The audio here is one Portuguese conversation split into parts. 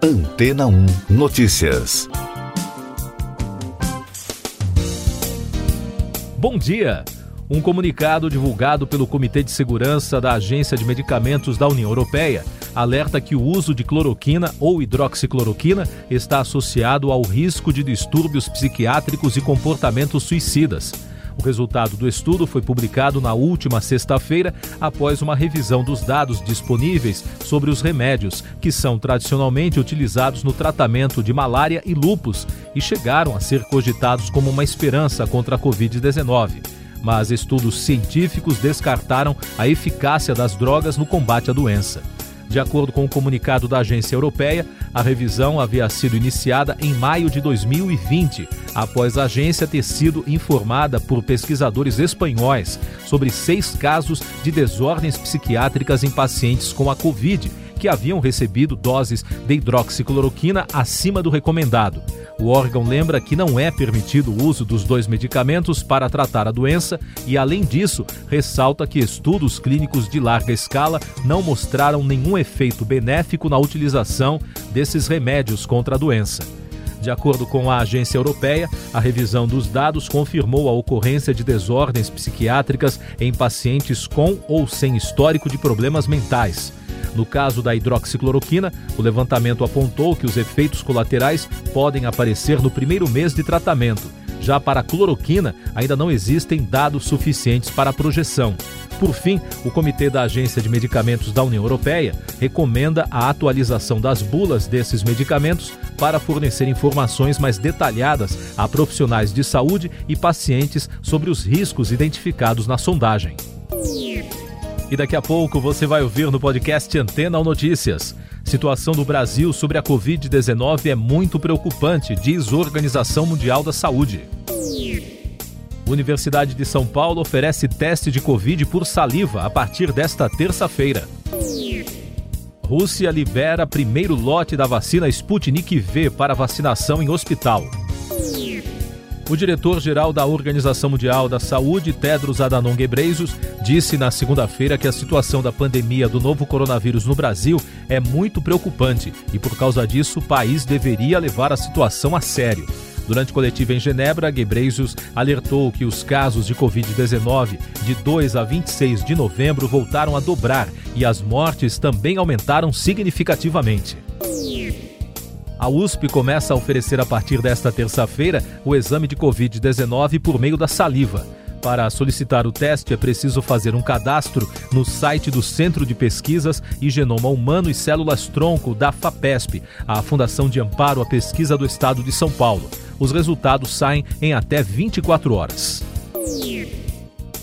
Antena 1 Notícias. Bom dia! Um comunicado divulgado pelo Comitê de Segurança da Agência de Medicamentos da União Europeia alerta que o uso de cloroquina ou hidroxicloroquina está associado ao risco de distúrbios psiquiátricos e comportamentos suicidas. O resultado do estudo foi publicado na última sexta-feira, após uma revisão dos dados disponíveis sobre os remédios que são tradicionalmente utilizados no tratamento de malária e lupus e chegaram a ser cogitados como uma esperança contra a Covid-19 mas estudos científicos descartaram a eficácia das drogas no combate à doença. De acordo com o comunicado da agência europeia, a revisão havia sido iniciada em maio de 2020, após a agência ter sido informada por pesquisadores espanhóis sobre seis casos de desordens psiquiátricas em pacientes com a Covid que haviam recebido doses de hidroxicloroquina acima do recomendado. O órgão lembra que não é permitido o uso dos dois medicamentos para tratar a doença e, além disso, ressalta que estudos clínicos de larga escala não mostraram nenhum efeito benéfico na utilização desses remédios contra a doença. De acordo com a agência europeia, a revisão dos dados confirmou a ocorrência de desordens psiquiátricas em pacientes com ou sem histórico de problemas mentais. No caso da hidroxicloroquina, o levantamento apontou que os efeitos colaterais podem aparecer no primeiro mês de tratamento. Já para a cloroquina, ainda não existem dados suficientes para a projeção. Por fim, o Comitê da Agência de Medicamentos da União Europeia recomenda a atualização das bulas desses medicamentos para fornecer informações mais detalhadas a profissionais de saúde e pacientes sobre os riscos identificados na sondagem. E daqui a pouco você vai ouvir no podcast Antena ou Notícias. Situação do Brasil sobre a Covid-19 é muito preocupante, diz Organização Mundial da Saúde. Universidade de São Paulo oferece teste de Covid por saliva a partir desta terça-feira. Rússia libera primeiro lote da vacina Sputnik V para vacinação em hospital. O diretor-geral da Organização Mundial da Saúde, Tedros Adhanom Ghebreyesus, disse na segunda-feira que a situação da pandemia do novo coronavírus no Brasil é muito preocupante e, por causa disso, o país deveria levar a situação a sério. Durante coletiva em Genebra, Ghebreyesus alertou que os casos de Covid-19 de 2 a 26 de novembro voltaram a dobrar e as mortes também aumentaram significativamente. A USP começa a oferecer a partir desta terça-feira o exame de Covid-19 por meio da saliva. Para solicitar o teste, é preciso fazer um cadastro no site do Centro de Pesquisas e Genoma Humano e Células Tronco da FAPESP, a Fundação de Amparo à Pesquisa do Estado de São Paulo. Os resultados saem em até 24 horas.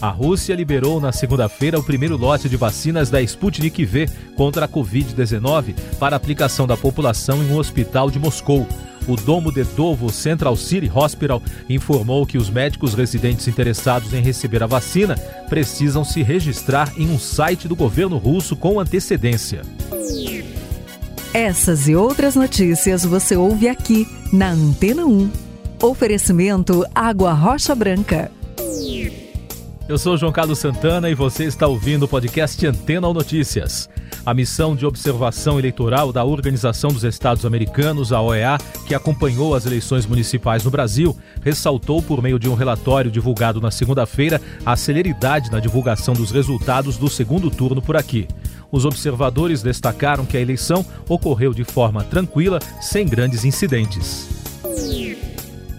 A Rússia liberou na segunda-feira o primeiro lote de vacinas da Sputnik V contra a Covid-19 para aplicação da população em um hospital de Moscou. O Domo de Dovo Central City Hospital informou que os médicos residentes interessados em receber a vacina precisam se registrar em um site do governo russo com antecedência. Essas e outras notícias você ouve aqui na Antena 1. Oferecimento Água Rocha Branca. Eu sou João Carlos Santana e você está ouvindo o podcast Antena ou Notícias. A missão de observação eleitoral da Organização dos Estados Americanos, a OEA, que acompanhou as eleições municipais no Brasil, ressaltou por meio de um relatório divulgado na segunda-feira a celeridade na divulgação dos resultados do segundo turno por aqui. Os observadores destacaram que a eleição ocorreu de forma tranquila, sem grandes incidentes.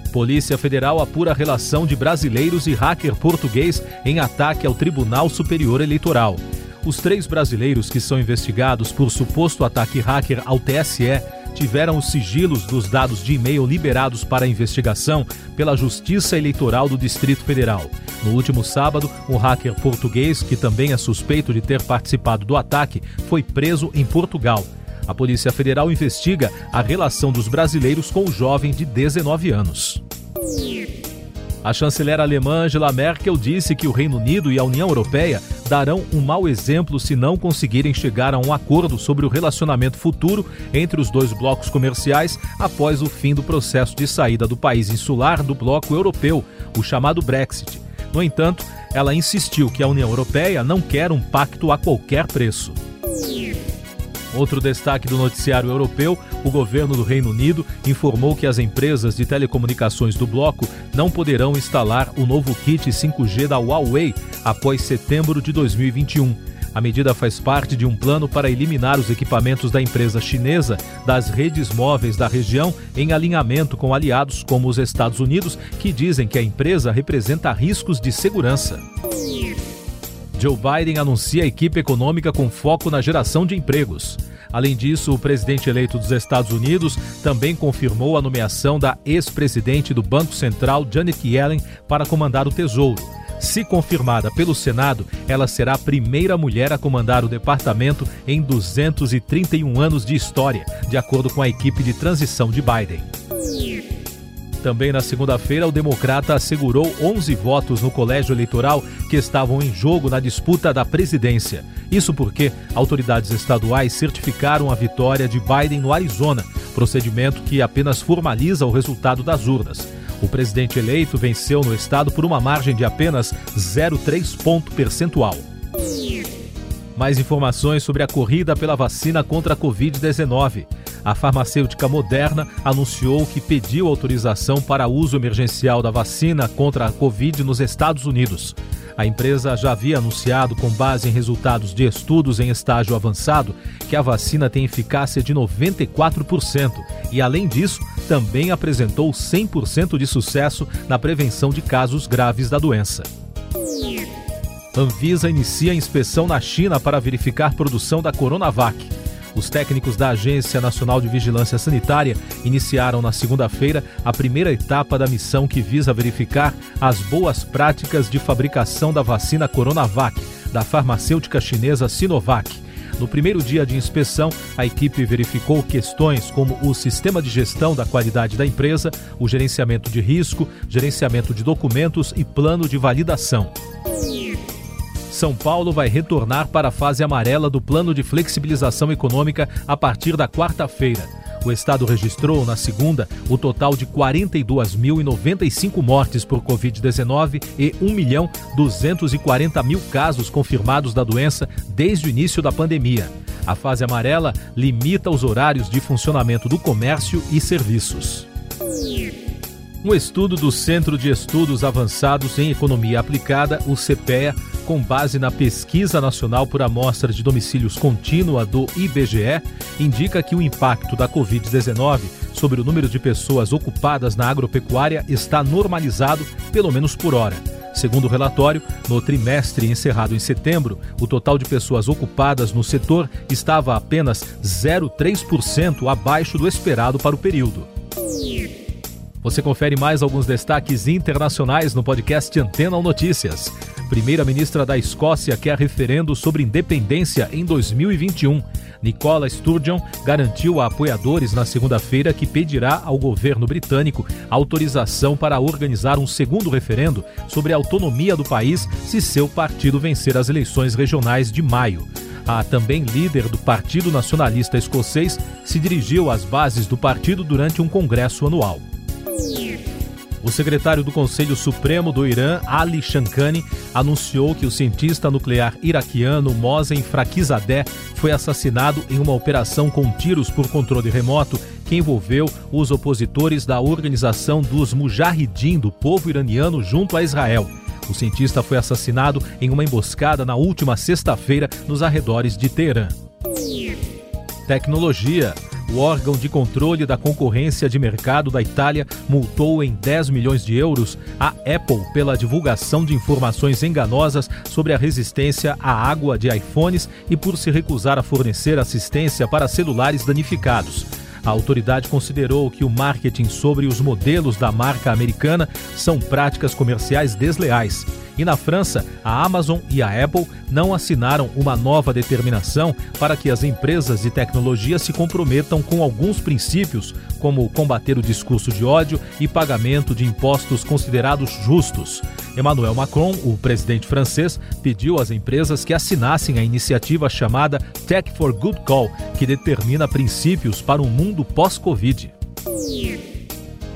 Polícia Federal apura relação de brasileiros e hacker português em ataque ao Tribunal Superior Eleitoral. Os três brasileiros que são investigados por suposto ataque hacker ao TSE tiveram os sigilos dos dados de e-mail liberados para a investigação pela Justiça Eleitoral do Distrito Federal. No último sábado, um hacker português, que também é suspeito de ter participado do ataque, foi preso em Portugal. A Polícia Federal investiga a relação dos brasileiros com o jovem de 19 anos. A chanceler alemã Angela Merkel disse que o Reino Unido e a União Europeia darão um mau exemplo se não conseguirem chegar a um acordo sobre o relacionamento futuro entre os dois blocos comerciais após o fim do processo de saída do país insular do bloco europeu, o chamado Brexit. No entanto, ela insistiu que a União Europeia não quer um pacto a qualquer preço. Outro destaque do noticiário europeu: o governo do Reino Unido informou que as empresas de telecomunicações do bloco não poderão instalar o novo kit 5G da Huawei após setembro de 2021. A medida faz parte de um plano para eliminar os equipamentos da empresa chinesa das redes móveis da região, em alinhamento com aliados como os Estados Unidos, que dizem que a empresa representa riscos de segurança. Joe Biden anuncia a equipe econômica com foco na geração de empregos. Além disso, o presidente eleito dos Estados Unidos também confirmou a nomeação da ex-presidente do Banco Central, Janet Yellen, para comandar o Tesouro. Se confirmada pelo Senado, ela será a primeira mulher a comandar o departamento em 231 anos de história, de acordo com a equipe de transição de Biden. Também na segunda-feira, o democrata assegurou 11 votos no colégio eleitoral que estavam em jogo na disputa da presidência. Isso porque autoridades estaduais certificaram a vitória de Biden no Arizona, procedimento que apenas formaliza o resultado das urnas. O presidente eleito venceu no estado por uma margem de apenas 0,3 ponto percentual. Mais informações sobre a corrida pela vacina contra a Covid-19. A farmacêutica Moderna anunciou que pediu autorização para uso emergencial da vacina contra a Covid nos Estados Unidos. A empresa já havia anunciado, com base em resultados de estudos em estágio avançado, que a vacina tem eficácia de 94% e, além disso, também apresentou 100% de sucesso na prevenção de casos graves da doença. Anvisa inicia a inspeção na China para verificar produção da Coronavac. Os técnicos da Agência Nacional de Vigilância Sanitária iniciaram na segunda-feira a primeira etapa da missão que visa verificar as boas práticas de fabricação da vacina Coronavac, da farmacêutica chinesa Sinovac. No primeiro dia de inspeção, a equipe verificou questões como o sistema de gestão da qualidade da empresa, o gerenciamento de risco, gerenciamento de documentos e plano de validação. São Paulo vai retornar para a fase amarela do plano de flexibilização econômica a partir da quarta-feira. O estado registrou, na segunda, o total de 42.095 mortes por Covid-19 e 1 milhão 240 mil casos confirmados da doença desde o início da pandemia. A fase amarela limita os horários de funcionamento do comércio e serviços. Um estudo do Centro de Estudos Avançados em Economia Aplicada, o CPEA, com base na Pesquisa Nacional por Amostra de Domicílios Contínua do IBGE, indica que o impacto da Covid-19 sobre o número de pessoas ocupadas na agropecuária está normalizado, pelo menos por hora. Segundo o relatório, no trimestre encerrado em setembro, o total de pessoas ocupadas no setor estava apenas 0,3% abaixo do esperado para o período. Você confere mais alguns destaques internacionais no podcast Antena Notícias. Primeira-ministra da Escócia quer referendo sobre independência em 2021. Nicola Sturgeon garantiu a apoiadores na segunda-feira que pedirá ao governo britânico autorização para organizar um segundo referendo sobre a autonomia do país se seu partido vencer as eleições regionais de maio. A também líder do Partido Nacionalista Escocês se dirigiu às bases do partido durante um congresso anual. O secretário do Conselho Supremo do Irã, Ali Shankani, anunciou que o cientista nuclear iraquiano Mohsen Fakhrizadeh foi assassinado em uma operação com tiros por controle remoto que envolveu os opositores da organização dos Mujahideen do povo iraniano junto a Israel. O cientista foi assassinado em uma emboscada na última sexta-feira nos arredores de Teherã. Tecnologia. O órgão de controle da concorrência de mercado da Itália multou em 10 milhões de euros a Apple pela divulgação de informações enganosas sobre a resistência à água de iPhones e por se recusar a fornecer assistência para celulares danificados. A autoridade considerou que o marketing sobre os modelos da marca americana são práticas comerciais desleais. E na França, a Amazon e a Apple não assinaram uma nova determinação para que as empresas de tecnologia se comprometam com alguns princípios, como combater o discurso de ódio e pagamento de impostos considerados justos. Emmanuel Macron, o presidente francês, pediu às empresas que assinassem a iniciativa chamada Tech for Good Call, que determina princípios para um mundo pós-Covid.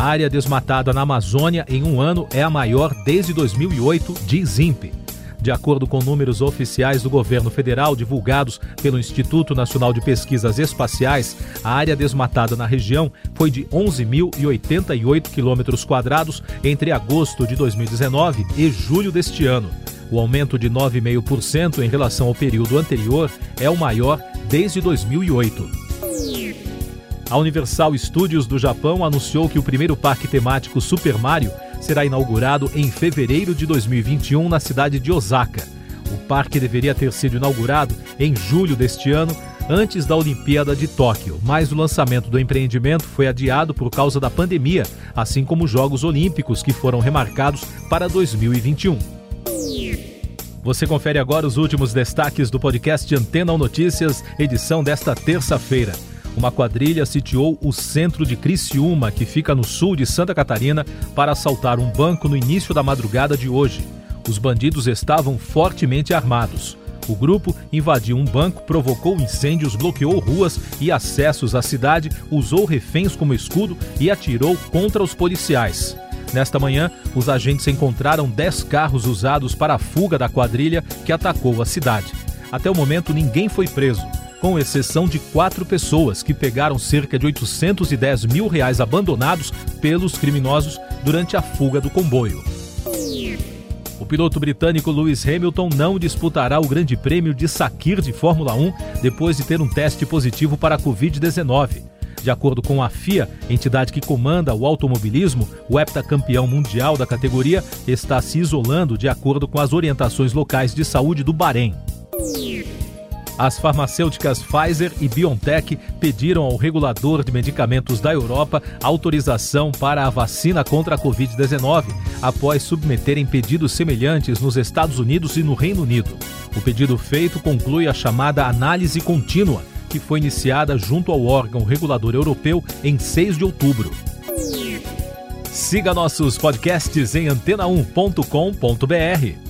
A área desmatada na Amazônia em um ano é a maior desde 2008, diz INPE. De acordo com números oficiais do governo federal divulgados pelo Instituto Nacional de Pesquisas Espaciais, a área desmatada na região foi de 11.088 quilômetros quadrados entre agosto de 2019 e julho deste ano. O aumento de 9,5% em relação ao período anterior é o maior desde 2008. A Universal Studios do Japão anunciou que o primeiro parque temático Super Mario será inaugurado em fevereiro de 2021 na cidade de Osaka. O parque deveria ter sido inaugurado em julho deste ano, antes da Olimpíada de Tóquio, mas o lançamento do empreendimento foi adiado por causa da pandemia, assim como os Jogos Olímpicos, que foram remarcados para 2021. Você confere agora os últimos destaques do podcast Antena ou Notícias, edição desta terça-feira. Uma quadrilha sitiou o centro de Criciúma, que fica no sul de Santa Catarina, para assaltar um banco no início da madrugada de hoje. Os bandidos estavam fortemente armados. O grupo invadiu um banco, provocou incêndios, bloqueou ruas e acessos à cidade, usou reféns como escudo e atirou contra os policiais. Nesta manhã, os agentes encontraram 10 carros usados para a fuga da quadrilha que atacou a cidade. Até o momento, ninguém foi preso, com exceção de quatro pessoas que pegaram cerca de 810 mil reais abandonados pelos criminosos durante a fuga do comboio. O piloto britânico Lewis Hamilton não disputará o Grande Prêmio de Sakir de Fórmula 1 depois de ter um teste positivo para a Covid-19. De acordo com a FIA, entidade que comanda o automobilismo, o heptacampeão mundial da categoria está se isolando de acordo com as orientações locais de saúde do Bahrein. As farmacêuticas Pfizer e BioNTech pediram ao regulador de medicamentos da Europa autorização para a vacina contra a Covid-19, após submeterem pedidos semelhantes nos Estados Unidos e no Reino Unido. O pedido feito conclui a chamada análise contínua, que foi iniciada junto ao órgão regulador europeu em 6 de outubro. Siga nossos podcasts em antena1.com.br.